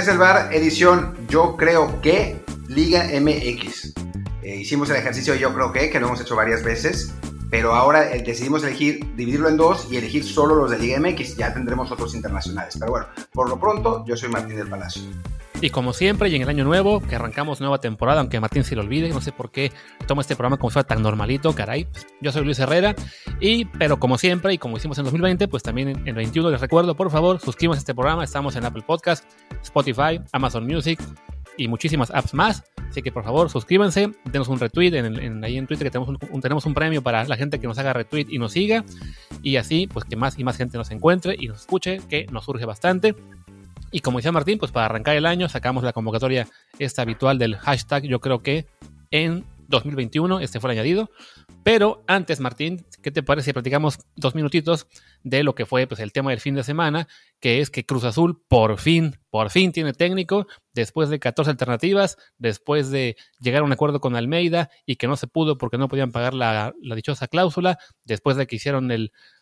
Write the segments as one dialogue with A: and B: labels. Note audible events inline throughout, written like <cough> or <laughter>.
A: Desde el bar, edición Yo creo que Liga MX. Eh, hicimos el ejercicio Yo creo que, que lo hemos hecho varias veces, pero ahora eh, decidimos elegir, dividirlo en dos y elegir solo los de Liga MX. Ya tendremos otros internacionales. Pero bueno, por lo pronto, yo soy Martín del Palacio.
B: Y como siempre, y en el año nuevo, que arrancamos nueva temporada, aunque Martín se lo olvide, no sé por qué toma este programa como si fuera tan normalito, caray. Yo soy Luis Herrera, y, pero como siempre, y como hicimos en 2020, pues también en el 21 les recuerdo, por favor, suscríbanse a este programa. Estamos en Apple Podcast, Spotify, Amazon Music y muchísimas apps más. Así que por favor, suscríbanse, denos un retweet en, ahí en Twitter, que tenemos un, tenemos un premio para la gente que nos haga retweet y nos siga. Y así, pues que más y más gente nos encuentre y nos escuche, que nos surge bastante. Y como decía Martín, pues para arrancar el año sacamos la convocatoria esta habitual del hashtag, yo creo que en 2021, este fue añadido. Pero antes, Martín, ¿qué te parece si platicamos dos minutitos de lo que fue pues, el tema del fin de semana? Que es que Cruz Azul por fin, por fin tiene técnico, después de 14 alternativas, después de llegar a un acuerdo con Almeida y que no se pudo porque no podían pagar la, dichosa cláusula, después de que hicieron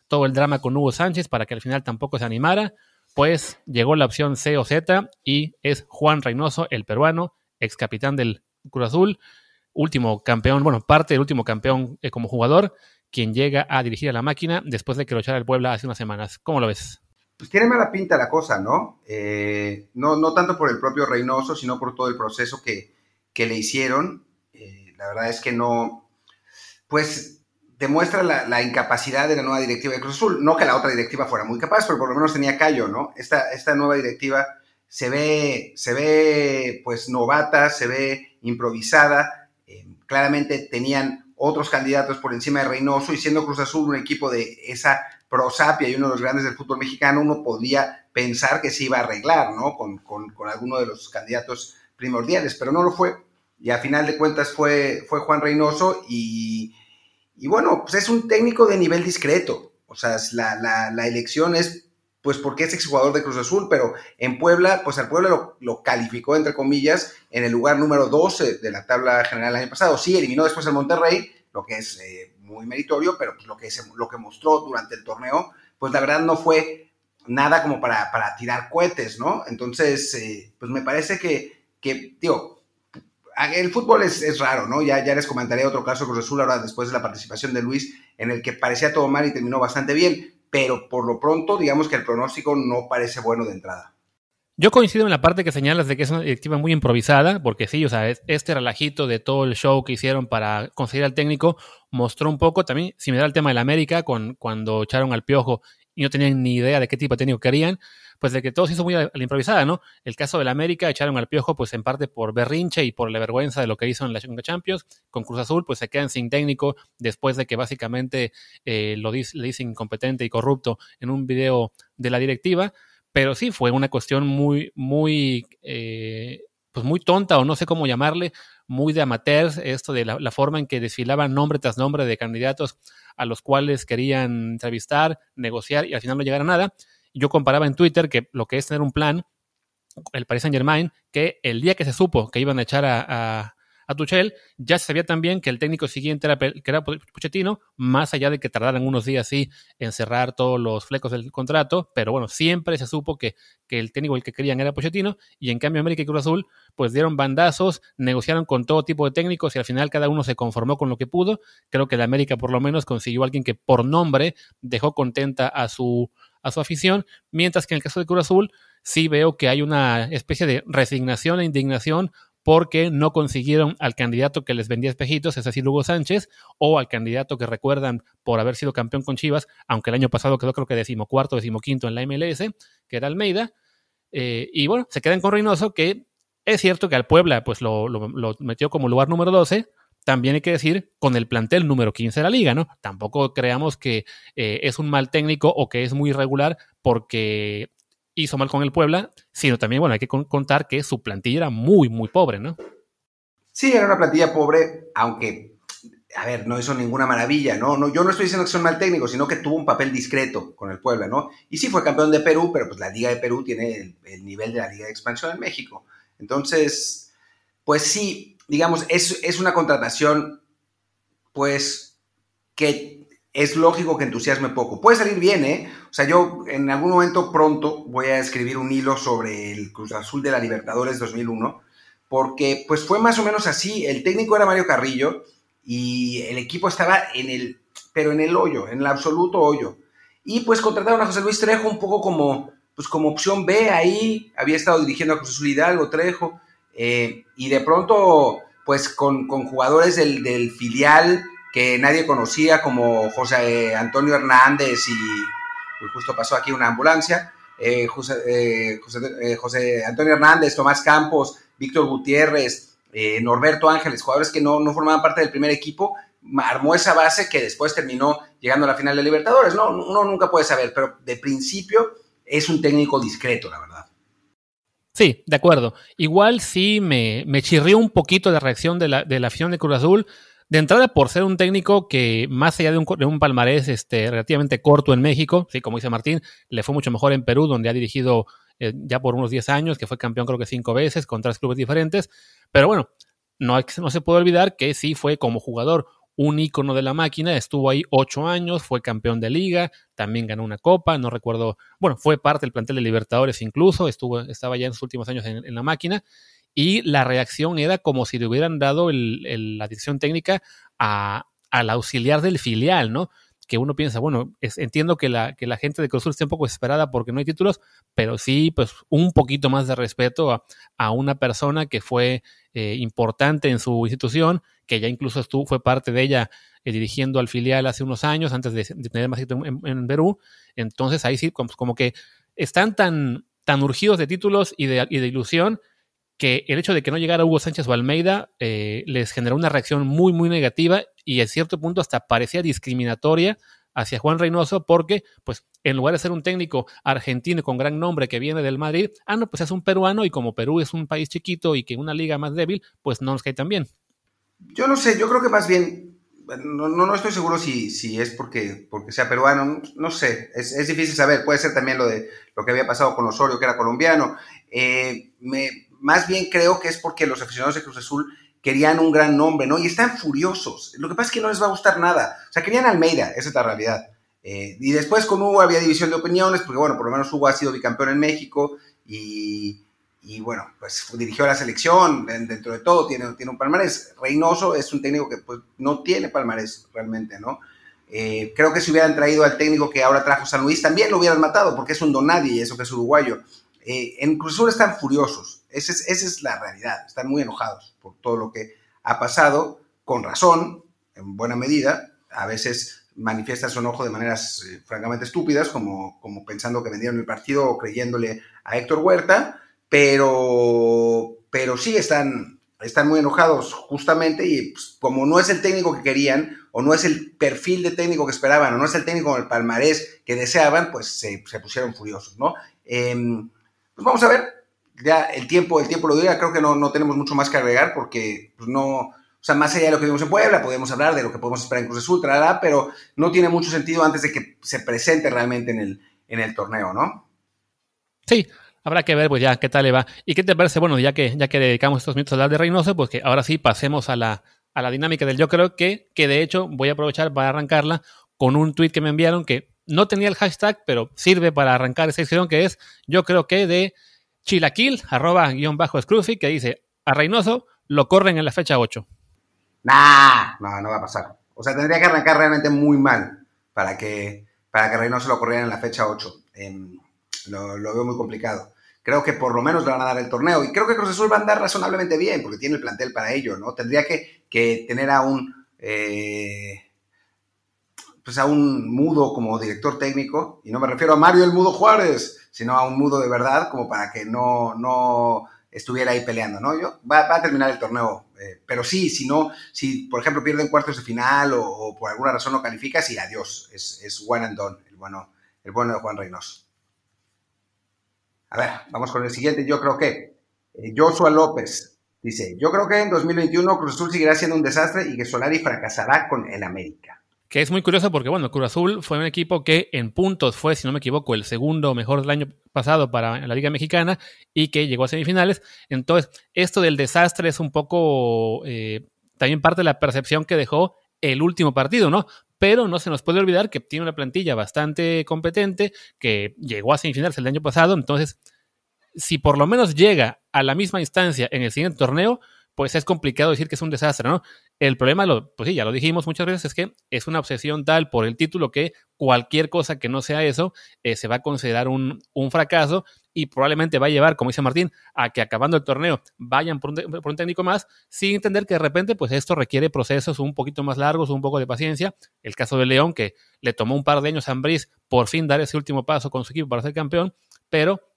B: todo el drama con Hugo Sánchez para que al final tampoco se animara pues llegó la opción C o Z y es Juan Reynoso, el peruano, ex capitán del Cruz Azul, último campeón, bueno, parte del último campeón eh, como jugador, quien llega a dirigir a la máquina después de que lo echara el Puebla hace unas semanas. ¿Cómo lo ves?
A: Pues tiene mala pinta la cosa, ¿no? Eh, no, no tanto por el propio Reynoso, sino por todo el proceso que, le hicieron. Eh, la verdad es que no, pues demuestra la, incapacidad de la nueva directiva de Cruz Azul. No que la otra directiva fuera muy capaz, pero por lo menos tenía callo, ¿no? Esta, esta nueva directiva se ve, se ve pues novata, se ve improvisada. Eh, claramente tenían otros candidatos por encima de Reynoso y siendo Cruz Azul un equipo de esa prosapia y uno de los grandes del fútbol mexicano, uno podría pensar que se iba a arreglar, ¿no? Con, con, con alguno de los candidatos primordiales, pero no lo fue. Y a final de cuentas fue, fue Juan Reynoso y y bueno, pues es un técnico de nivel discreto. O sea, la, la, elección es pues porque es exjugador de Cruz Azul, pero en Puebla, pues al Puebla lo, calificó, entre comillas, en el lugar número 12 de la tabla general el año pasado. Sí, eliminó después el Monterrey, lo que es eh, muy meritorio, pero pues lo, que lo que mostró durante el torneo, pues la verdad no fue nada como para, para tirar cohetes, ¿no? Entonces, eh, pues me parece que, que, el fútbol es, raro, ¿no? Ya, ya les comentaré otro caso Cruz Azul ahora después de la participación de Luis, en el que parecía todo mal y terminó bastante bien, pero por lo pronto, digamos que el pronóstico no parece bueno de entrada.
B: Yo coincido en la parte que señalas de que es una directiva muy improvisada, porque sí, o sea, este relajito de todo el show que hicieron para conseguir al técnico mostró un poco también, si me da el tema del América, con, cuando echaron al piojo y no tenían ni idea de qué tipo de técnico querían, pues de que todo se hizo muy a, la improvisada, ¿no? El caso del América echaron al piojo, pues en parte por berrinche y por la vergüenza de lo que hizo en la Champions. Con Cruz Azul, pues se quedan sin técnico después de que básicamente eh, lo dicen incompetente y corrupto en un video de la directiva. Pero sí, fue una cuestión muy, muy, eh, pues muy tonta o no sé cómo llamarle, muy de amateurs, esto de la, la, forma en que desfilaban nombre tras nombre de candidatos a los cuales querían entrevistar, negociar y al final no llegar a nada yo comparaba en Twitter que lo que es tener un plan, el Paris Saint Germain, que el día que se supo que iban a echar a, a Tuchel, ya se sabía también que el técnico siguiente era, que era Pochettino, más allá de que tardaran unos días así en cerrar todos los flecos del contrato, pero bueno, siempre se supo que, que el técnico el que querían era Pochettino, y en cambio América y Cruz Azul pues dieron bandazos, negociaron con todo tipo de técnicos y al final cada uno se conformó con lo que pudo. Creo que la América por lo menos consiguió alguien que por nombre dejó contenta a su, a su afición, mientras que en el caso de Cruz Azul sí veo que hay una especie de resignación e indignación porque no consiguieron al candidato que les vendía espejitos, es decir, Hugo Sánchez, o al candidato que recuerdan por haber sido campeón con Chivas, aunque el año pasado quedó creo que decimocuarto, decimoquinto en la MLS, que era Almeida. Eh, y bueno, se quedan con Reynoso, que es cierto que al Puebla pues lo, metió como lugar número 12, también hay que decir con el plantel número 15 de la liga, ¿no? Tampoco creamos que eh, es un mal técnico o que es muy irregular porque hizo mal con el Puebla, sino también, bueno, hay que contar que su plantilla era muy, muy pobre, ¿no?
A: Sí, era una plantilla pobre, aunque, a ver, no hizo ninguna maravilla, ¿no? no yo no estoy diciendo que son mal técnico, sino que tuvo un papel discreto con el Puebla, ¿no? Y sí fue campeón de Perú, pero pues la Liga de Perú tiene el, nivel de la Liga de Expansión en México. Entonces, pues sí, digamos, es, es una contratación, pues, que es lógico que entusiasme poco. Puede salir bien, ¿eh? O sea, yo en algún momento pronto voy a escribir un hilo sobre el Cruz Azul de la Libertadores 2001, porque pues fue más o menos así. El técnico era Mario Carrillo y el equipo estaba en el, pero en el hoyo, en el absoluto hoyo. Y pues contrataron a José Luis Trejo un poco como, pues como opción B ahí, había estado dirigiendo a Cruz Azul Hidalgo, Trejo, eh, y de pronto, pues con, con jugadores del, del filial, que nadie conocía, como José Antonio Hernández y justo pasó aquí una ambulancia, eh, José, eh, eh, José, Antonio Hernández, Tomás Campos, Víctor Gutiérrez, Norberto Ángeles, jugadores que no, no, formaban parte del primer equipo, armó esa base que después terminó llegando a la final de Libertadores. No, uno nunca puede saber, pero de principio es un técnico discreto, la verdad.
B: Sí, de acuerdo. Igual sí me, me chirrió un poquito la reacción de la, de afición de Cruz Azul de entrada, por ser un técnico que, más allá de un, palmarés este, relativamente corto en México, sí, como dice Martín, le fue mucho mejor en Perú, donde ha dirigido eh, ya por unos 10 años, que fue campeón creo que cinco veces con tres clubes diferentes. Pero bueno, no, no se puede olvidar que sí fue como jugador un ícono de la máquina, estuvo ahí ocho años, fue campeón de liga, también ganó una copa, no recuerdo, bueno, fue parte del plantel de Libertadores incluso, estuvo, estaba ya en sus últimos años en la máquina, y la reacción era como si le hubieran dado la dirección técnica a, al auxiliar del filial, ¿no? Que uno piensa, bueno, entiendo que la, que la gente de Cruz Azul un poco desesperada porque no hay títulos, pero sí, pues un poquito más de respeto a, una persona que fue eh, importante en su institución, que ya incluso estuvo, fue parte de ella eh, dirigiendo al filial hace unos años, antes de, tener más en, en, Perú. Entonces ahí sí, como, que están tan, tan urgidos de títulos y de, y de ilusión que el hecho de que no llegara Hugo Sánchez o Almeida eh, les generó una reacción muy, muy negativa y en cierto punto hasta parecía discriminatoria hacia Juan Reynoso porque, pues, en lugar de ser un técnico argentino con gran nombre que viene del Madrid, ah, no, pues es un peruano y como Perú es un país chiquito y que una liga más débil, pues no nos cae tan bien.
A: Yo no sé, yo creo que más bien, no, no, estoy seguro si, si es porque, porque sea peruano, no, sé, es, es, difícil saber, puede ser también lo de lo que había pasado con Osorio, que era colombiano. Eh, más bien creo que es porque los aficionados de Cruz Azul querían un gran nombre, ¿no? Y están furiosos. Lo que pasa es que no les va a gustar nada. O sea, querían Almeida, esa es la realidad. Eh, y después con Hugo había división de opiniones, porque bueno, por lo menos Hugo ha sido bicampeón en México y, bueno, pues dirigió a la selección, dentro de todo tiene, un palmarés. Reynoso es un técnico que pues no tiene palmarés realmente, ¿no? Eh, creo que si hubieran traído al técnico que ahora trajo San Luis, también lo hubieran matado, porque es un donadie y eso que es uruguayo. Eh, en Cruz Azul están furiosos, esa es, esa es la realidad, están muy enojados por todo lo que ha pasado, con razón, en buena medida, a veces manifiesta su enojo de maneras eh, francamente estúpidas, como, como pensando que vendieron el partido o creyéndole a Héctor Huerta, pero, pero sí están, están muy enojados justamente y pues, como no es el técnico que querían o no es el perfil de técnico que esperaban o no es el técnico con el palmarés que deseaban, pues se, se pusieron furiosos, ¿no? Em, pues vamos a ver, ya el tiempo, el tiempo lo dirá, creo que no, no tenemos mucho más que agregar porque pues no, o sea, más allá de lo que vimos en Puebla, podemos hablar de lo que podemos esperar en Cruz Azul, pero no tiene mucho sentido antes de que se presente realmente en el, en el torneo, ¿no?
B: Sí, habrá que ver, pues ya, qué tal le va. ¿Y qué te parece? Bueno, ya que, ya que dedicamos estos minutos a hablar de Reynoso, pues que ahora sí pasemos a la, a la dinámica del yo creo que, que de hecho voy a aprovechar para arrancarla con un tweet que me enviaron que no tenía el hashtag, pero sirve para arrancar esa sección que es, yo creo que de chilaquil, arroba guion bajo Scruffy, que dice, a Reynoso lo corren en la fecha 8.
A: Nah, no, no va a pasar. O sea, tendría que arrancar realmente muy mal para que, para que Reynoso lo corriera en la fecha 8. Em, lo, veo muy complicado. Creo que por lo menos le van a dar el torneo. Y creo que Cruz Azul va a andar razonablemente bien, porque tiene el plantel para ello, ¿no? Tendría que, que tener a un... Eh, pues a un mudo como director técnico, y no me refiero a Mario el Mudo Juárez, sino a un mudo de verdad, como para que no, no estuviera ahí peleando, ¿no? Yo, va, a terminar el torneo, eh, pero sí, si no, si por ejemplo pierden cuartos de final o, por alguna razón no califica, sí, adiós, es, es one and done, el bueno, el bueno de Juan Reynoso. A ver, vamos con el siguiente, yo creo que eh, Joshua López dice, yo creo que en 2021 Cruz Azul seguirá siendo un desastre y que Solari fracasará con el América
B: que es muy curioso porque, bueno, Cruz Azul fue un equipo que en puntos fue, si no me equivoco, el segundo mejor del año pasado para la Liga Mexicana y que llegó a semifinales. Entonces, esto del desastre es un poco eh, también parte de la percepción que dejó el último partido, ¿no? pero no se nos puede olvidar que tiene una plantilla bastante competente, que llegó a semifinales el año pasado, entonces, si por lo menos llega a la misma instancia en el siguiente torneo, pues es complicado decir que es un desastre, ¿no? El problema, lo, pues sí, ya lo dijimos muchas veces, es que es una obsesión tal por el título que cualquier cosa que no sea eso eh, se va a considerar un, fracaso y probablemente va a llevar, como dice Martín, a que acabando el torneo vayan por un, técnico más, sin entender que de repente, pues esto requiere procesos un poquito más largos, un poco de paciencia. El caso de León, que le tomó un par de años a Ambriz por fin dar ese último paso con su equipo para ser campeón, pero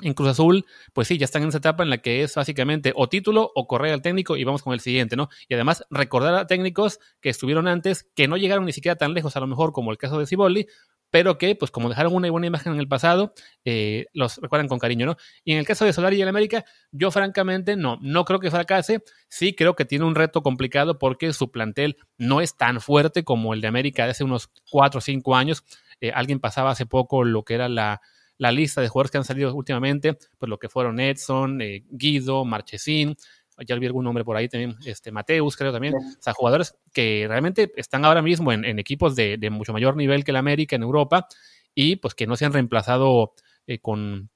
B: en Cruz Azul, pues sí, ya están en esa etapa en la que es básicamente o título o correr al técnico y vamos con el siguiente, ¿no? Y además recordar a técnicos que estuvieron antes, que no llegaron ni siquiera tan lejos a lo mejor como el caso de Ciboldi, pero que, pues como dejaron una buena imagen en el pasado, eh, los recuerdan con cariño, ¿no? Y en el caso de Solari y el América, yo francamente no, no creo que fracase, sí creo que tiene un reto complicado porque su plantel no es tan fuerte como el de América de hace unos 4 o 5 años. Eh, alguien pasaba hace poco lo que era la la lista de jugadores que han salido últimamente, pues lo que fueron Edson, eh, Guido, Marchesín, ya vi algún nombre por ahí también, este Mateus, creo también. O sea, jugadores que realmente están ahora mismo en, equipos de, mucho mayor nivel que el América en Europa y pues que no se han reemplazado eh, con,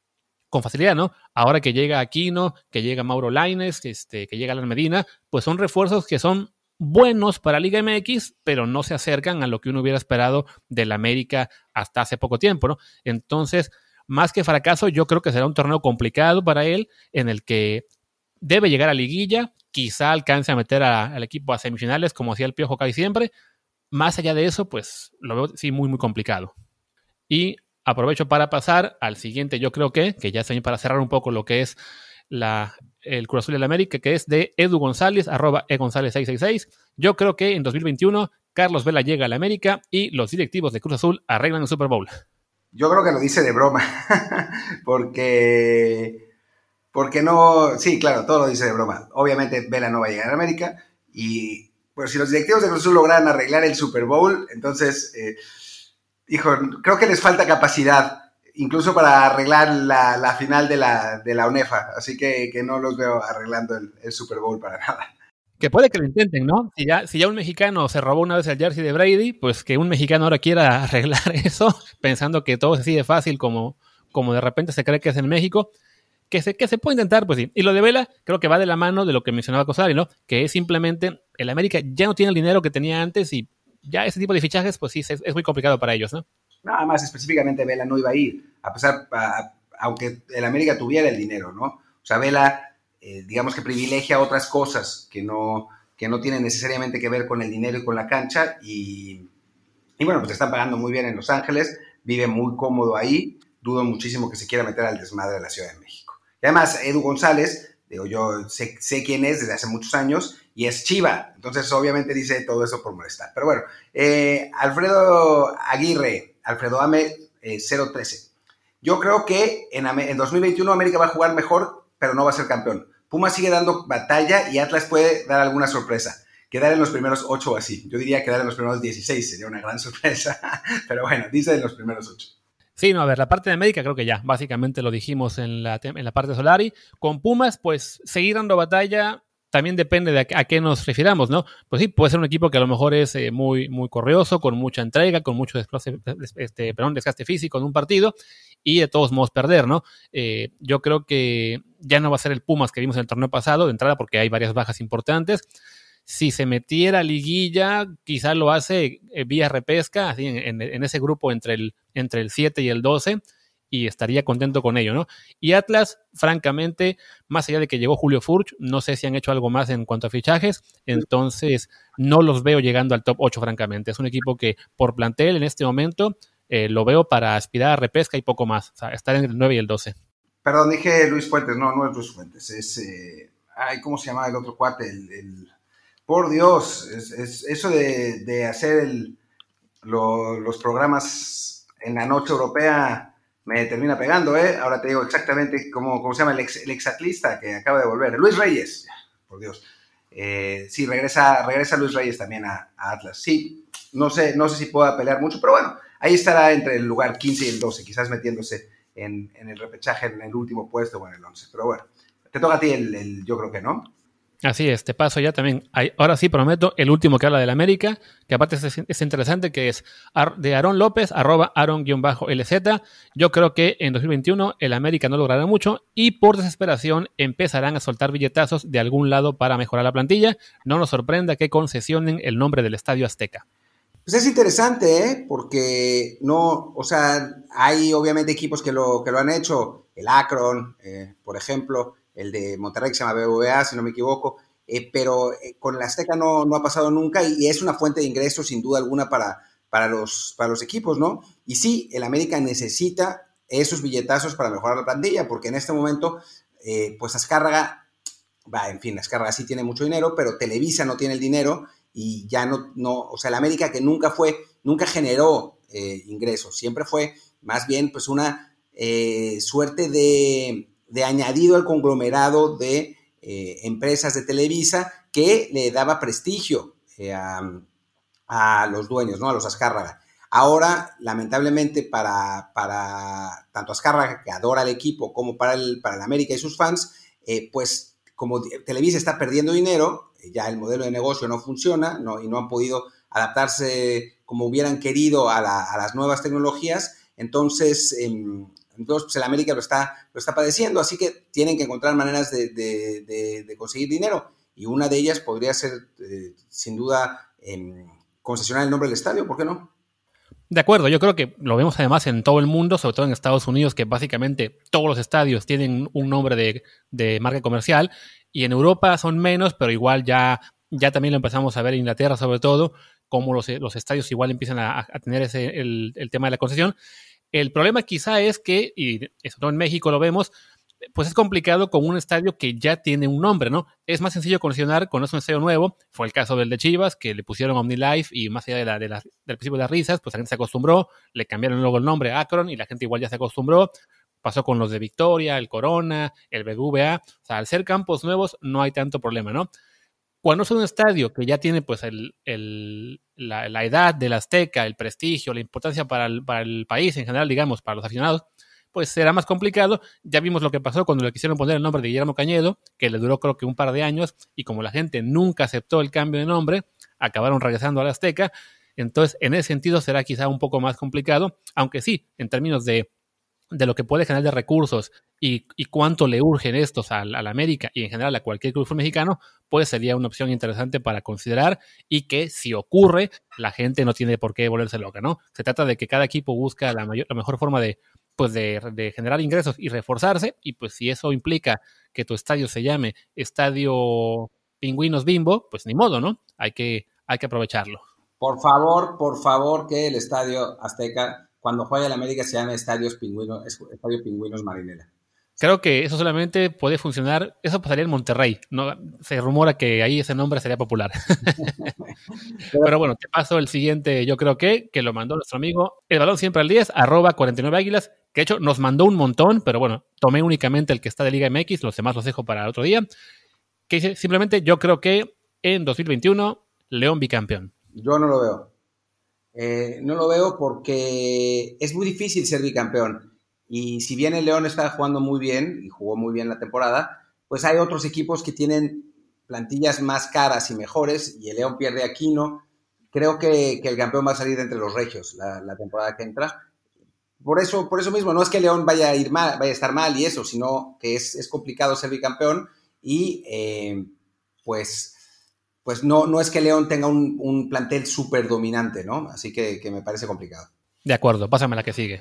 B: con facilidad, ¿no? Ahora que llega Aquino, que llega Mauro Laines, este, que llega Alan Medina, pues son refuerzos que son buenos para Liga MX, pero no se acercan a lo que uno hubiera esperado del América hasta hace poco tiempo, ¿no? Entonces, más que fracaso, yo creo que será un torneo complicado para él, en el que debe llegar a liguilla, quizá alcance a meter al equipo a semifinales, como hacía el Piojo casi siempre. Más allá de eso, pues lo veo sí muy, muy complicado. Y aprovecho para pasar al siguiente, yo creo que, que ya estoy para cerrar un poco lo que es la, el Cruz Azul de la América, que es de Edu González, arroba egonzález 666. Yo creo que en 2021 Carlos Vela llega a la América y los directivos de Cruz Azul arreglan el Super Bowl.
A: Yo creo que lo dice de broma, <laughs> porque, porque no, sí, claro, todo lo dice de broma. Obviamente Vela no va a llegar a América y pues si los directivos de Cruz Azul logran arreglar el Super Bowl, entonces, eh, hijo, creo que les falta capacidad, incluso para arreglar la, final de la, de la UNEFA, así que, que no los veo arreglando el Super Bowl para nada.
B: Que puede que lo intenten, ¿no? Si ya, si ya un mexicano se robó una vez el jersey de Brady, pues que un mexicano ahora quiera <laughs> arreglar eso, pensando que todo es así de fácil como, como de repente se cree que es en México. Que se, que se puede intentar, pues sí. Y lo de Vela creo que va de la mano de lo que mencionaba Cosari, ¿no? Que es simplemente el América ya no tiene el dinero que tenía antes y ya ese tipo de fichajes, pues sí, es, muy complicado para ellos, ¿no?
A: Nada más específicamente Vela no iba a ir, a pesar, aunque el América tuviera el dinero, ¿no? O sea, Vela eh, digamos que privilegia otras cosas que no, que no tienen necesariamente que ver con el dinero y con la cancha. Y, y bueno, pues están pagando muy bien en Los Ángeles, vive muy cómodo ahí. Dudo muchísimo que se quiera meter al desmadre de la Ciudad de México. Y además, Edu González, digo, yo sé, quién es desde hace muchos años y es Chiva. Entonces, obviamente dice todo eso por molestar. Pero bueno, eh, Alfredo Aguirre, Alfredo Ame 013. Eh, yo creo que en, en 2021 América va a jugar mejor pero no va a ser campeón. Puma sigue dando batalla y Atlas puede dar alguna sorpresa. Quedar en los primeros ocho o así. Yo diría quedar en los primeros 16 sería una gran <laughs> sorpresa. Pero bueno, dice en los primeros ocho.
B: Sí, no, a ver, la parte de América creo que ya, básicamente lo dijimos en la, en la parte de Solari. Con Pumas, pues seguir dando batalla también depende de a, qué nos refiramos, ¿no? Pues sí, puede ser un equipo que a lo mejor es eh, muy, muy corrioso, con mucha entrega, con mucho desgaste, desgaste físico en un partido y de todos modos perder, ¿no? Eh, yo creo que ya no va a ser el Pumas que vimos en el torneo pasado, de entrada porque hay varias bajas importantes. Si se metiera liguilla, quizá lo hace eh, vía repesca, así en, en, ese grupo entre el, entre el 7 y el 12 y estaría contento con ello, ¿no? Y Atlas, francamente, más allá de que llegó Julio Furch, no sé si han hecho algo más en cuanto a fichajes, entonces no los veo llegando al top 8, francamente. Es un equipo que por plantel en este momento eh, lo veo para aspirar a repesca y poco más, o sea, estar en el 9 y el 12.
A: Perdón, dije Luis Fuentes, no, no es Luis Fuentes, es, eh, ay, ¿cómo se llama el otro cuate? El, por Dios, es, eso de, hacer los programas en la noche europea me termina pegando, ¿eh? Ahora te digo exactamente cómo, cómo se llama el, ex, el que acaba de volver. Luis Reyes, por Dios. Eh, sí, regresa, regresa Luis Reyes también a, Atlas. Sí, no sé, no sé si pueda pelear mucho, pero bueno, ahí estará entre el lugar 15 y el 12, quizás metiéndose en, el repechaje en el último puesto o en el 11. Pero bueno, te toca a ti el, yo creo que no.
B: Así es, te paso ya también. ahora sí prometo el último que habla del América, que aparte es, interesante, que es de Aaron López, arroba Aaron-LZ. Yo creo que en 2021 el América no logrará mucho y por desesperación empezarán a soltar billetazos de algún lado para mejorar la plantilla. No nos sorprenda que concesionen el nombre del Estadio Azteca.
A: Pues es interesante, ¿eh? Porque no, o sea, hay obviamente equipos que lo, que lo han hecho, el Akron, eh, por ejemplo, el de Monterrey que se llama BBVA, si no me equivoco, eh, pero eh, con el Azteca no, no, ha pasado nunca y, es una fuente de ingresos sin duda alguna para, para, los, para los equipos, ¿no? Y sí, el América necesita esos billetazos para mejorar la plantilla, porque en este momento, eh, pues Azcárraga, va, en fin, Azcárraga sí tiene mucho dinero, pero Televisa no tiene el dinero y ya no, no o sea, el América que nunca fue, nunca generó ingresos, siempre fue más bien pues una suerte de de añadido al conglomerado de eh, empresas de Televisa que le daba prestigio eh, a, los dueños, ¿no? A los Azcárraga. Ahora, lamentablemente, para, para tanto Azcárraga, que adora al equipo, como para el, para el América y sus fans, eh, pues como Televisa está perdiendo dinero, ya el modelo de negocio no funciona ¿no? y no han podido adaptarse como hubieran querido a, las nuevas tecnologías, entonces em, entonces, pues el América lo está, lo está padeciendo, así que tienen que encontrar maneras de, conseguir dinero. Y una de ellas podría ser, eh, sin duda, concesionar el nombre del estadio, ¿por qué no?
B: De acuerdo, yo creo que lo vemos además en todo el mundo, sobre todo en Estados Unidos, que básicamente todos los estadios tienen un nombre de, marca comercial, y en Europa son menos, pero igual ya, ya también lo empezamos a ver en Inglaterra sobre todo, como los, estadios igual empiezan a, tener ese, el, el, tema de la concesión. El problema quizá es que, y eso en México lo vemos, pues es complicado con un estadio que ya tiene un nombre, ¿no? Es más sencillo condicionar cuando es un estadio nuevo. Fue el caso del de Chivas, que le pusieron OmniLife y más allá de la, de del principio de las risas, pues la gente se acostumbró, le cambiaron luego el nombre a Akron y la gente igual ya se acostumbró. Pasó con los de Victoria, el Corona, el BBVA. O sea, al ser campos nuevos no hay tanto problema, ¿no? Cuando es un estadio que ya tiene pues la, edad del Azteca, el prestigio, la importancia para el país en general, digamos, para los aficionados, pues será más complicado. Ya vimos lo que pasó cuando le quisieron poner el nombre de Guillermo Cañedo, que le duró creo que un par de años, y como la gente nunca aceptó el cambio de nombre, acabaron regresando al Azteca. Entonces, en ese sentido será quizá un poco más complicado, aunque sí, en términos de de lo que puede generar de recursos y, cuánto le urgen estos al, al, América y en general a cualquier club mexicano, pues sería una opción interesante para considerar y que si ocurre, la gente no tiene por qué volverse loca, ¿no? Se trata de que cada equipo busca la, mayor, la mejor forma de, pues de, de, generar ingresos y reforzarse y pues si eso implica que tu estadio se llame Estadio Pingüinos Bimbo, pues ni modo, ¿no? Hay que, hay que aprovecharlo.
A: Por favor, por favor, que el Estadio Azteca cuando juega el América se llama Estadios Pingüinos, Estadio Pingüinos Marinela.
B: Creo que eso solamente puede funcionar, eso pasaría en Monterrey, ¿no? Se rumora que ahí ese nombre sería popular. <laughs> pero, bueno, te paso el siguiente, yo creo que, que lo mandó nuestro amigo, el balón siempre al 10, arroba 49 águilas, de hecho nos mandó un montón, pero bueno, tomé únicamente el que está de Liga MX, los demás los dejo para otro día, que dice, simplemente yo creo que en 2021, León bicampeón.
A: Yo no lo veo. Eh, no lo veo porque es muy difícil ser bicampeón. Y si bien el León está jugando muy bien y jugó muy bien la temporada, pues hay otros equipos que tienen plantillas más caras y mejores y el León pierde aquí, ¿no? Creo que, el campeón va a salir entre los regios la, temporada que entra. Por eso, por eso mismo, no es que León vaya a ir mal, vaya a estar mal y eso, sino que es, complicado ser bicampeón y eh, pues pues no, no es que León tenga un, plantel súper dominante, ¿no? Así que, me parece complicado.
B: De acuerdo, pásame la que sigue.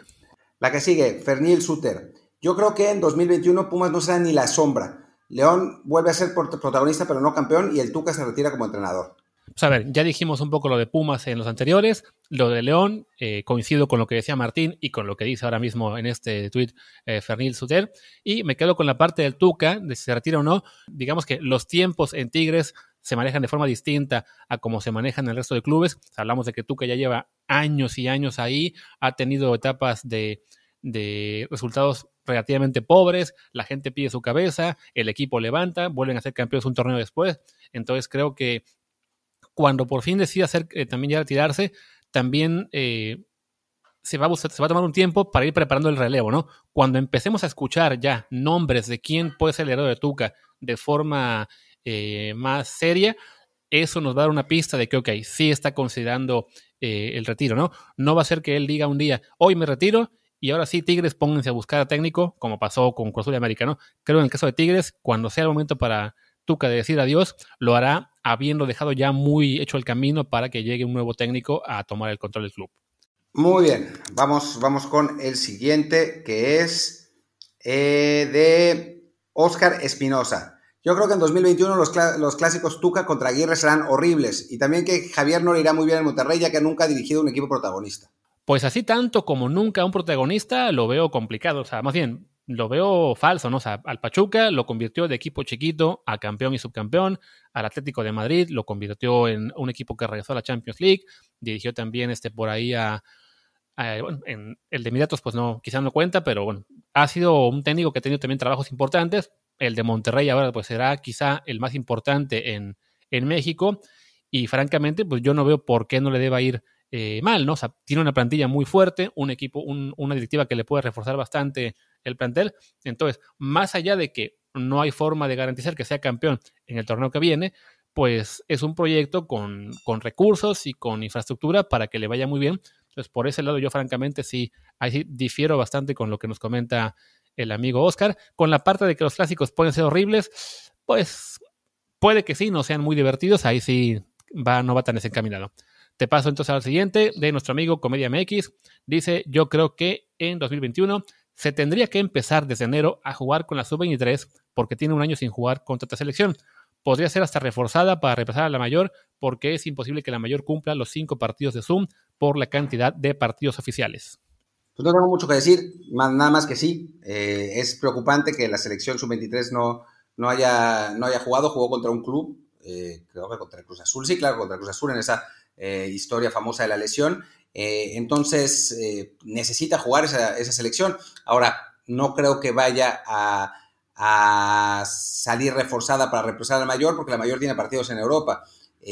A: La que sigue, Fernil Suter. Yo creo que en 2021 Pumas no será ni la sombra. León vuelve a ser protagonista, pero no campeón, y el Tuca se retira como entrenador.
B: Pues a ver, ya dijimos un poco lo de Pumas en los anteriores, lo de León, eh, coincido con lo que decía Martín y con lo que dice ahora mismo en este tweet eh, Fernil Suter, y me quedo con la parte del Tuca, de si se retira o no. Digamos que los tiempos en Tigres se manejan de forma distinta a cómo se manejan en el resto de clubes. Hablamos de que Tuca ya lleva años y años ahí, ha tenido etapas de, resultados relativamente pobres, la gente pide su cabeza, el equipo levanta, vuelven a ser campeones un torneo después. Entonces creo que cuando por fin decida hacer, eh, también ya retirarse, también eh, se, va a tomar un tiempo para ir preparando el relevo, ¿no? Cuando empecemos a escuchar ya nombres de quién puede ser el héroe de Tuca de forma eh, más seria, eso nos va a una pista de que, ok, sí está considerando eh, el retiro, ¿no? No va a ser que él diga un día, hoy me retiro y ahora sí, Tigres, pónganse a buscar a técnico, como pasó con Cruz América, ¿no? Creo en el caso de Tigres, cuando sea el momento para Tuca de decir adiós, lo hará habiendo dejado ya muy hecho el camino para que llegue un nuevo técnico a tomar el control del club.
A: Muy bien, vamos, vamos con el siguiente, que es eh, de Oscar Espinosa. Yo creo que en 2021 los, los, clásicos Tuca contra Aguirre serán horribles y también que Javier no le irá muy bien en Monterrey ya que nunca ha dirigido un equipo protagonista.
B: Pues así tanto como nunca un protagonista lo veo complicado, o sea, más bien lo veo falso, ¿no? O sea, al Pachuca lo convirtió de equipo chiquito a campeón y subcampeón, al Atlético de Madrid lo convirtió en un equipo que regresó a la Champions League, dirigió también este por ahí a, bueno, en el de Emiratos pues no, quizás no cuenta, pero bueno, ha sido un técnico que ha tenido también trabajos importantes, el de Monterrey ahora pues será quizá el más importante en, en México y francamente pues yo no veo por qué no le deba ir eh, mal, ¿no? O sea, tiene una plantilla muy fuerte, un equipo, una directiva que le puede reforzar bastante el plantel. Entonces, más allá de que no hay forma de garantizar que sea campeón en el torneo que viene, pues es un proyecto con, recursos y con infraestructura para que le vaya muy bien. Entonces, por ese lado, yo francamente sí, difiero bastante con lo que nos comenta el amigo Oscar. Con la parte de que los clásicos pueden ser horribles, pues puede que sí, no sean muy divertidos, ahí sí va, no va tan desencaminado. Te paso entonces al siguiente de nuestro amigo Comedia MX. Dice, yo creo que en 2021 se tendría que empezar desde enero a jugar con la sub-23 porque tiene un año sin jugar contra esta selección. Podría ser hasta reforzada para repasar a la mayor porque es imposible que la mayor cumpla los cinco partidos de Zoom por la cantidad de partidos oficiales.
A: Pues no tengo mucho que decir, nada más que sí. Eh, es preocupante que la selección sub-23 no, no, haya, no haya jugado, jugó contra un club, eh, creo que contra el Cruz Azul, sí, claro, contra el Cruz Azul en esa eh, historia famosa de la lesión. Eh, entonces, eh, necesita jugar esa, selección. Ahora, no creo que vaya a, salir reforzada para reemplazar a la mayor, porque la mayor tiene partidos en Europa.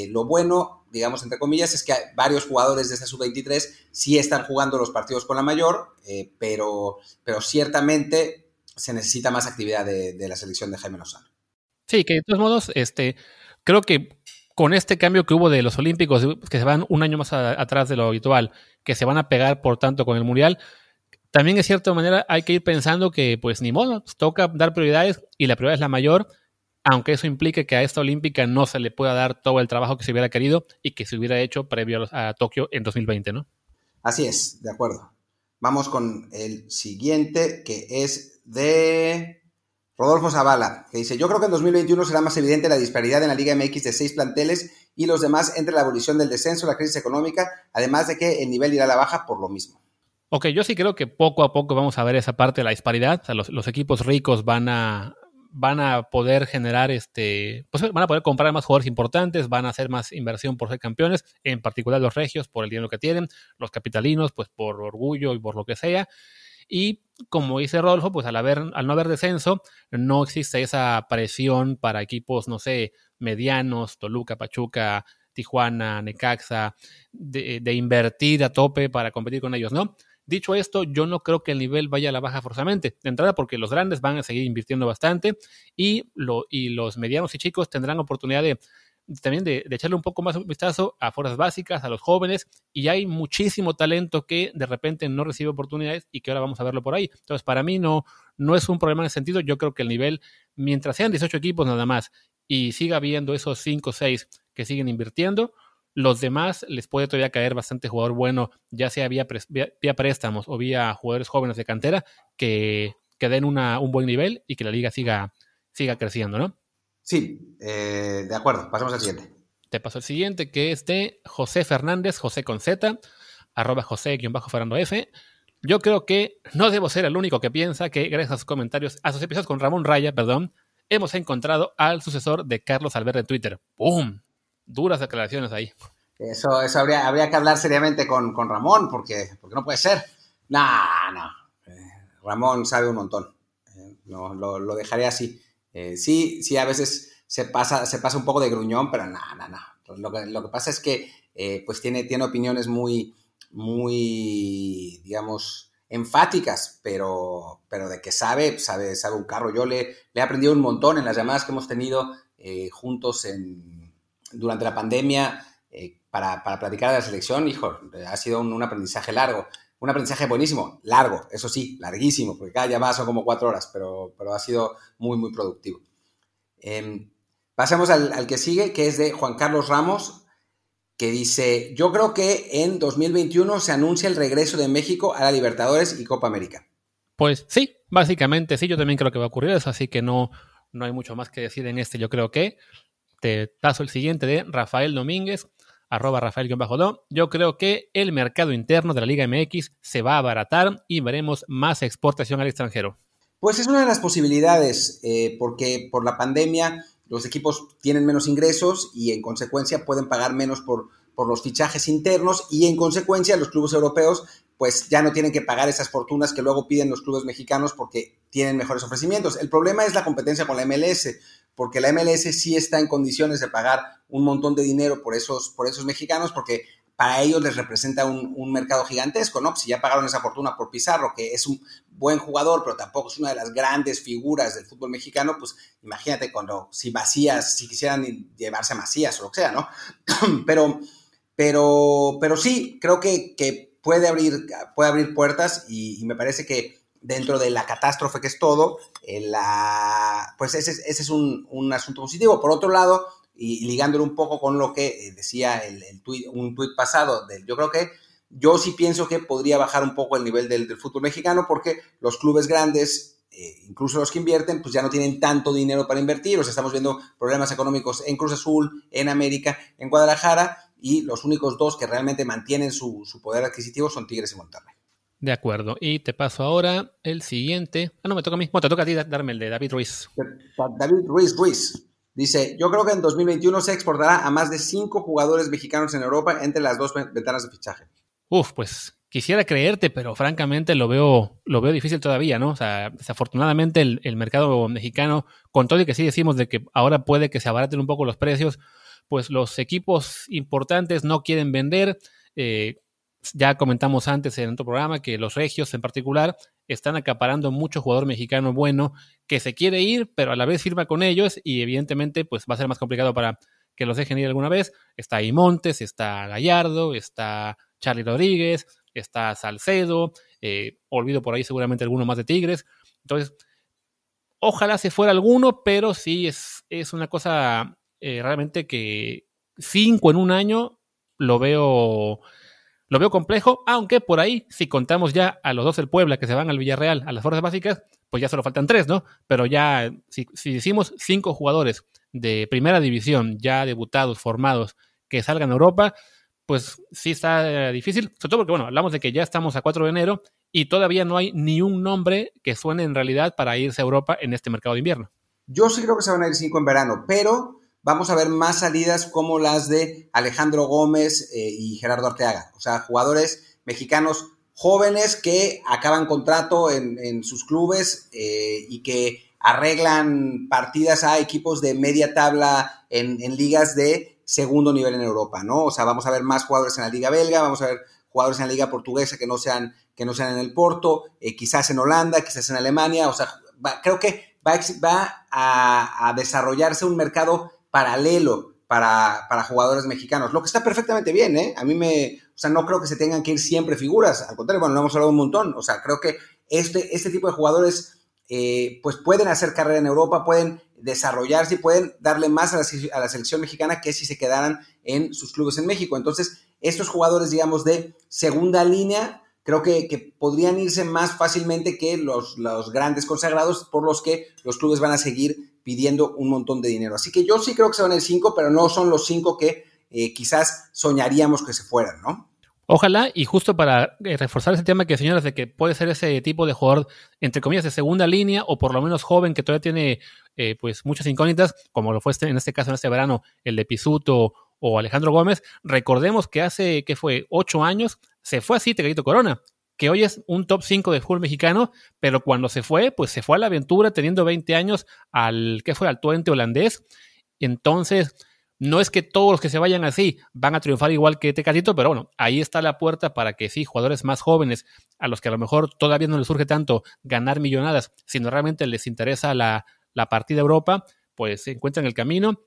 A: lo bueno, digamos, entre comillas, es que varios jugadores de esta sub-23 sí están jugando los partidos con la mayor, pero, ciertamente se necesita más actividad de, de, la selección de Jaime Lozano.
B: Sí, que de todos modos, este, creo que con este cambio que hubo de los Olímpicos, que se van un año más atrás de lo habitual, que se van a pegar, por tanto, con el Mundial, también de cierta manera hay que ir pensando que, pues ni modo, toca dar prioridades y la prioridad es la mayor, aunque eso implique que a esta Olímpica no se le pueda dar todo el trabajo que se hubiera querido y que se hubiera hecho previo a, a Tokio en 2020, ¿no?
A: Así es, de acuerdo. Vamos con el siguiente, que es de Rodolfo Zavala, que dice, yo creo que en 2021 será más evidente la disparidad en la Liga MX de seis planteles y los demás entre la abolición del descenso, la crisis económica, además de que el nivel irá a la baja por lo mismo.
B: Ok, yo sí creo que poco a poco vamos a ver esa parte de la disparidad. O sea, los, equipos ricos van a, van a poder generar, este, pues van a poder comprar más jugadores importantes, van a hacer más inversión por ser campeones, en particular los regios por el dinero que tienen, los capitalinos pues por orgullo y por lo que sea. Y como dice Rodolfo, pues al, haber, al no haber descenso, no existe esa presión para equipos, no sé, medianos, Toluca, Pachuca, Tijuana, Necaxa, de, de, invertir a tope para competir con ellos, ¿no? Dicho esto, yo no creo que el nivel vaya a la baja forzosamente. De entrada, porque los grandes van a seguir invirtiendo bastante y, lo, y los medianos y chicos tendrán oportunidad de también de, echarle un poco más un vistazo a fuerzas básicas, a los jóvenes, y hay muchísimo talento que de repente no recibe oportunidades y que ahora vamos a verlo por ahí. Entonces, para mí no, no es un problema en ese sentido. Yo creo que el nivel, mientras sean 18 equipos nada más y siga habiendo esos 5 o 6 que siguen invirtiendo, los demás les puede todavía caer bastante jugador bueno, ya sea vía, vía, préstamos o vía jugadores jóvenes de cantera, que, que den una, un buen nivel y que la liga siga, siga creciendo, ¿no?
A: Sí, eh, de acuerdo. Pasamos al siguiente.
B: Te paso el siguiente, que es de José Fernández, José con Z, arroba José-Fernando F. Yo creo que no debo ser el único que piensa que, gracias a sus comentarios, a sus episodios con Ramón Raya, perdón, hemos encontrado al sucesor de Carlos Albert de Twitter. ¡Pum! Duras declaraciones ahí.
A: Eso, eso habría, habría que hablar seriamente con, Ramón, porque, porque no puede ser. No, no. Eh, Ramón sabe un montón. Eh, no, lo, lo dejaré así. Eh, sí, sí, a veces se pasa, se pasa un poco de gruñón, pero no, no, no. Lo que, lo que pasa es que eh, pues tiene, tiene opiniones muy, muy, digamos, enfáticas, pero, pero de que sabe, sabe, sabe un carro. Yo le, le he aprendido un montón en las llamadas que hemos tenido eh, juntos durante la pandemia eh, para, para, platicar de la selección. Hijo, ha sido un, aprendizaje largo, un aprendizaje buenísimo, largo, eso sí, larguísimo, porque cada llamada son como cuatro horas, pero, pero ha sido muy, muy productivo. Eh, pasemos al, al que sigue, que es de Juan Carlos Ramos, que dice, yo creo que en 2021 se anuncia el regreso de México a la Libertadores y Copa América.
B: Pues sí, básicamente sí, yo también creo que va a ocurrir eso, así que no, no hay mucho más que decir en este. Yo creo que te paso el siguiente de Rafael Domínguez, arroba. Yo creo que el mercado interno de la Liga MX se va a abaratar y veremos más exportación al extranjero.
A: Pues es una de las posibilidades, eh, porque por la pandemia los equipos tienen menos ingresos y en consecuencia pueden pagar menos por, por los fichajes internos y en consecuencia los clubes europeos pues ya no tienen que pagar esas fortunas que luego piden los clubes mexicanos porque tienen mejores ofrecimientos. El problema es la competencia con la MLS, porque la MLS sí está en condiciones de pagar un montón de dinero por esos, por esos mexicanos, porque para ellos les representa un, un, mercado gigantesco, ¿no? Si ya pagaron esa fortuna por Pizarro, que es un buen jugador, pero tampoco es una de las grandes figuras del fútbol mexicano, pues imagínate cuando, si Macías, si quisieran llevarse a Macías o lo que sea, ¿no? <clears throat> pero, pero, pero sí, creo que, que puede, abrir, puede abrir puertas y, y, me parece que dentro de la catástrofe que es todo, eh, pues ese, ese es un, un asunto positivo. Por otro lado, y ligándolo un poco con lo que eh, decía el, tweet, un tuit pasado, del, yo creo que yo sí pienso que podría bajar un poco el nivel del, del fútbol mexicano porque los clubes grandes, eh, incluso los que invierten, pues ya no tienen tanto dinero para invertir, o sea, estamos viendo problemas económicos en Cruz Azul, en América, en Guadalajara, y los únicos dos que realmente mantienen su, su poder adquisitivo son Tigres y Monterrey.
B: De acuerdo. Y te paso ahora el siguiente. Ah, no, me toca a mí. Bueno, te toca a ti darme el de David Ruiz.
A: David Ruiz Ruiz. Dice, yo creo que en 2021 se exportará a más de cinco jugadores mexicanos en Europa entre las dos ventanas de fichaje.
B: Uf, pues quisiera creerte, pero francamente lo veo, lo veo difícil todavía, ¿no? O sea, desafortunadamente el, el, mercado mexicano, con todo y que sí decimos de que ahora puede que se abaraten un poco los precios, pues los equipos importantes no quieren vender. Eh, ya comentamos antes en otro programa que los regios en particular están acaparando mucho jugador mexicano bueno que se quiere ir, pero a la vez firma con ellos y evidentemente pues va a ser más complicado para que los dejen ir alguna vez. Está ahí Montes, está Gallardo, está Charlie Rodríguez, está Salcedo, eh, olvido por ahí seguramente alguno más de Tigres. Entonces, ojalá se fuera alguno, pero sí es, es una cosa eh, realmente que cinco en un año lo veo lo veo complejo, aunque por ahí, si contamos ya a los dos del Puebla que se van al Villarreal a las fuerzas básicas, pues ya solo faltan tres, ¿no? Pero ya, si, si decimos cinco jugadores de primera división, ya debutados, formados, que salgan a Europa, pues sí está difícil, sobre todo porque, bueno, hablamos de que ya estamos a 4 de enero y todavía no hay ni un nombre que suene en realidad para irse a Europa en este mercado de invierno.
A: Yo sí creo que se van a ir cinco en verano, pero vamos a ver más salidas como las de Alejandro Gómez eh, y Gerardo Arteaga. O sea, jugadores mexicanos jóvenes que acaban contrato en, sus clubes eh, y que arreglan partidas a equipos de media tabla en, ligas de segundo nivel en Europa, ¿no? O sea, vamos a ver más jugadores en la liga belga, vamos a ver jugadores en la liga portuguesa que no sean, que no sean en el Porto, eh, quizás en Holanda, quizás en Alemania, o sea, va, creo que va, va a desarrollarse un mercado paralelo para, para, jugadores mexicanos, lo que está perfectamente bien, ¿eh? A mí me, o sea, no creo que se tengan que ir siempre figuras, al contrario, bueno, lo hemos hablado un montón, o sea, creo que este, este tipo de jugadores, eh, pues pueden hacer carrera en Europa, pueden desarrollarse y pueden darle más a la, a la, selección mexicana que si se quedaran en sus clubes en México. Entonces, estos jugadores, digamos, de segunda línea, creo que, que podrían irse más fácilmente que los, los grandes consagrados por los que los clubes van a seguir pidiendo un montón de dinero. Así que yo sí creo que se van el 5, pero no son los 5 que eh, quizás soñaríamos que se fueran, ¿no?
B: Ojalá, y justo para eh, reforzar ese tema que señoras de que puede ser ese tipo de jugador, entre comillas, de segunda línea, o por lo menos joven, que todavía tiene eh, pues muchas incógnitas, como lo fue este, en este caso, en este verano, el de Pisuto o Alejandro Gómez. Recordemos que hace, que fue? Ocho años, se fue así Tegrito Corona que hoy es un top 5 de fútbol mexicano, pero cuando se fue, pues se fue a la aventura teniendo 20 años al, ¿qué fue? Al Twente holandés. Entonces, no es que todos los que se vayan así van a triunfar igual que Tecatito, pero bueno, ahí está la puerta para que sí, jugadores más jóvenes, a los que a lo mejor todavía no les surge tanto ganar millonadas, sino realmente les interesa la, la partida Europa, pues se encuentran el camino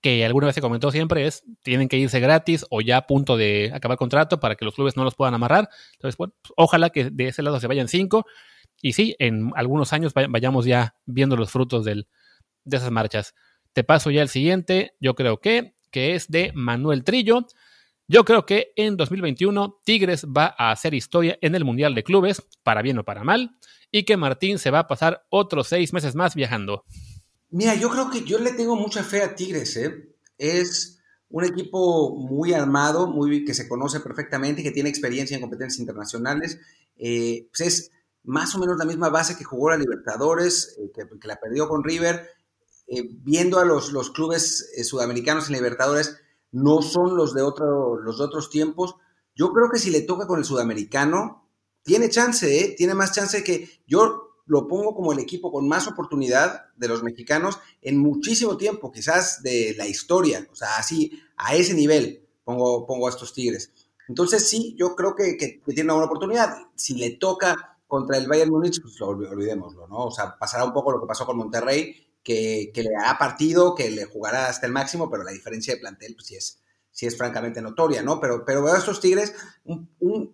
B: que alguna vez se comentó siempre es, tienen que irse gratis o ya a punto de acabar contrato para que los clubes no los puedan amarrar. Entonces, bueno, pues, ojalá que de ese lado se vayan cinco y sí, en algunos años vayamos ya viendo los frutos de esas marchas. Te paso ya el siguiente, yo creo que, que es de Manuel Trillo. Yo creo que en 2021 Tigres va a hacer historia en el Mundial de Clubes, para bien o para mal, y que Martín se va a pasar otros seis meses más viajando.
A: Mira, yo creo que yo le tengo mucha fe a Tigres, ¿eh? Es un equipo muy armado, muy, que se conoce perfectamente, que tiene experiencia en competencias internacionales. Eh, pues es más o menos la misma base que jugó la Libertadores, eh, que, la perdió con River. Eh, viendo a los, los clubes sudamericanos en Libertadores, no son los de, otro, los de otros tiempos. Yo creo que si le toca con el sudamericano, tiene chance, tiene más chance que yo lo pongo como el equipo con más oportunidad de los mexicanos en muchísimo tiempo, quizás de la historia, o sea, así, a ese nivel pongo, pongo a estos Tigres. Entonces sí, yo creo que, que, tiene una buena oportunidad. Si le toca contra el Bayern Múnich, pues olvidémoslo, ¿no? O sea, pasará un poco lo que pasó con Monterrey, que, le ha partido, que le jugará hasta el máximo, pero la diferencia de plantel, pues sí es, sí es francamente notoria, ¿no? Pero, pero veo a estos Tigres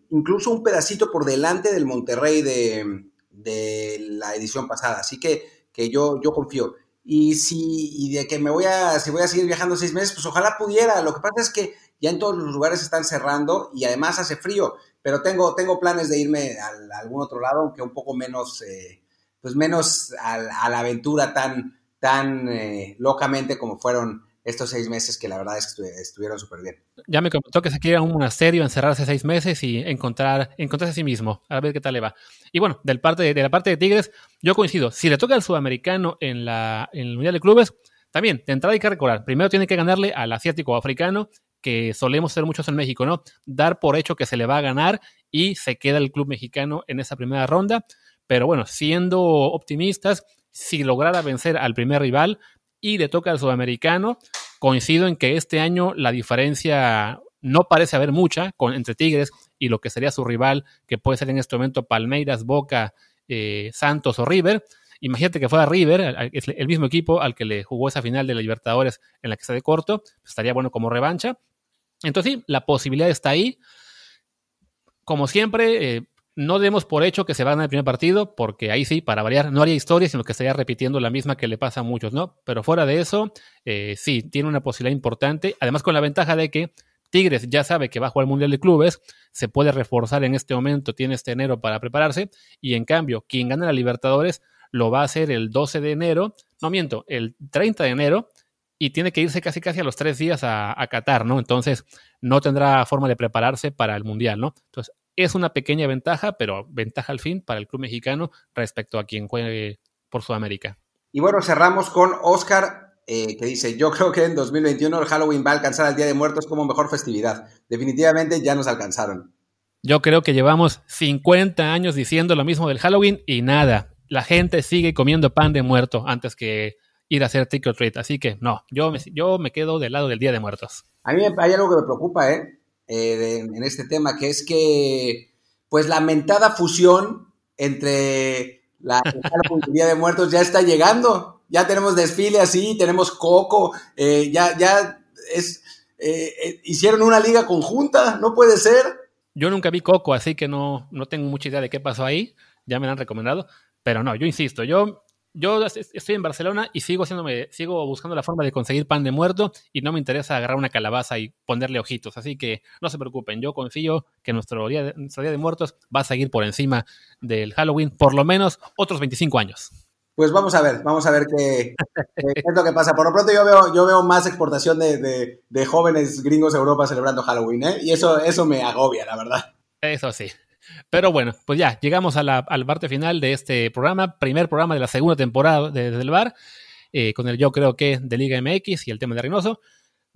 A: incluso un pedacito por delante del Monterrey de, la edición pasada. Así que, que yo, yo confío. Y si y de que me voy a, si voy a seguir viajando seis meses, pues ojalá pudiera. Lo que pasa es que ya en todos los lugares están cerrando y además hace frío pero tengo, tengo planes de irme a, algún otro lado, aunque un poco menos, eh, pues menos a, la aventura tan, tan eh, locamente como fueron estos seis meses que la verdad es que estuvieron súper bien.
B: Ya me comentó que se quiere a un monasterio, encerrarse seis meses y encontrar, encontrarse a sí mismo, a ver qué tal le va. Y bueno, del parte de, la parte de Tigres, yo coincido, si le toca al sudamericano en, la, en el Mundial de Clubes, también, de entrada hay que recordar, primero tiene que ganarle al asiático o africano que solemos ser muchos en México, ¿no? Dar por hecho que se le va a ganar y se queda el club mexicano en esa primera ronda. Pero bueno, siendo optimistas, si lograra vencer al primer rival y le toca al sudamericano, coincido en que este año la diferencia no parece haber mucha con, entre Tigres y lo que sería su rival, que puede ser en este momento Palmeiras, Boca, eh, Santos o River. Imagínate que fuera River, el mismo equipo al que le jugó esa final de la Libertadores en la que está de corto, pues estaría bueno como revancha. Entonces sí, la posibilidad está ahí. Como siempre, eh, no demos por hecho que se van al primer partido, porque ahí sí, para variar, no haría historia, sino que estaría repitiendo la misma que le pasa a muchos, ¿no? Pero fuera de eso, eh, sí, tiene una posibilidad importante, además con la ventaja de que Tigres ya sabe que va a jugar el Mundial de Clubes, se puede reforzar en este momento, tiene este enero para prepararse, y en cambio, quien gana la Libertadores lo va a hacer el 12 de enero, no miento, el 30 de enero, y tiene que irse casi casi a los tres días a, Qatar, ¿no? Entonces no tendrá forma de prepararse para el Mundial, ¿no? Entonces es una pequeña ventaja, pero ventaja al fin para el club mexicano respecto a quien juegue por Sudamérica.
A: Y bueno, cerramos con Oscar, eh, que dice, yo creo que en 2021 el Halloween va a alcanzar al Día de Muertos como mejor festividad. Definitivamente ya nos alcanzaron.
B: Yo creo que llevamos 50 años diciendo lo mismo del Halloween y nada. La gente sigue comiendo pan de muerto antes que ir a hacer ticket rate. Así que no, yo me, yo me quedo del lado del Día de Muertos.
A: A mí hay algo que me preocupa, ¿eh? Eh en este tema, que es que, pues, la mentada fusión entre la <laughs> Día de Muertos ya está llegando. Ya tenemos desfile así, tenemos coco, eh, ya, ya eh, hicieron una liga conjunta, no puede ser.
B: Yo nunca vi coco, así que no, no tengo mucha idea de qué pasó ahí. Ya me lo han recomendado. Pero no, yo insisto, yo yo estoy en Barcelona y sigo haciéndome, sigo buscando la forma de conseguir pan de muerto y no me interesa agarrar una calabaza y ponerle ojitos. Así que no se preocupen, yo confío que nuestro día, de, nuestro día de muertos va a seguir por encima del Halloween por lo menos otros 25 años.
A: Pues vamos a ver, vamos a ver qué, es lo que pasa. Por lo pronto yo veo, yo veo más exportación de, jóvenes gringos a Europa celebrando Halloween, ¿eh? Y eso, eso me agobia, la verdad.
B: Eso sí. Pero bueno, pues ya, llegamos a la, parte final de este programa, primer programa de la segunda temporada de, Desde el Bar, eh, con el yo creo que de Liga MX y el tema de Reynoso.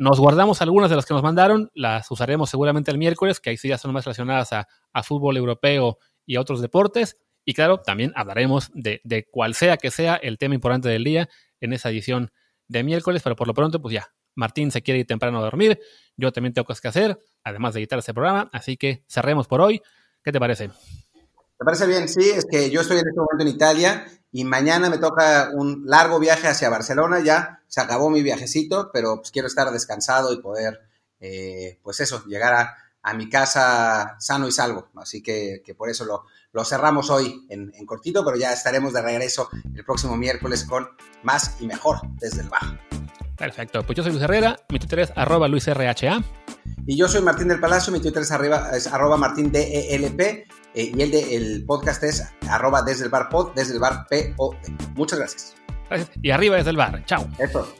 B: Nos guardamos algunas de las que nos mandaron, las usaremos seguramente el miércoles, que ahí sí ya son más relacionadas a, fútbol europeo y a otros deportes. Y claro, también hablaremos de, cual sea que sea el tema importante del día en esa edición de miércoles, pero por lo pronto, pues ya, Martín se quiere ir temprano a dormir, yo también tengo cosas que hacer, además de editar este programa, así que cerremos por hoy. ¿Qué te parece?
A: Me parece bien, sí, es que yo estoy en este momento en Italia y mañana me toca un largo viaje hacia Barcelona, ya se acabó mi viajecito, pero pues quiero estar descansado y poder, eh, pues eso, llegar a, a, mi casa sano y salvo. Así que, que por eso lo, lo, cerramos hoy en, en, cortito, pero ya estaremos de regreso el próximo miércoles con más y mejor desde el bajo.
B: Perfecto, pues yo soy Luis Herrera, mi Twitter es arroba luisrha.
A: Y yo soy Martín del Palacio, mi Twitter es, arriba, es arroba martindelp eh, y el de el podcast es arroba desde el bar pod, desde el bar pod. Muchas gracias.
B: Gracias. Y arriba desde el bar. Chao.
A: Eso.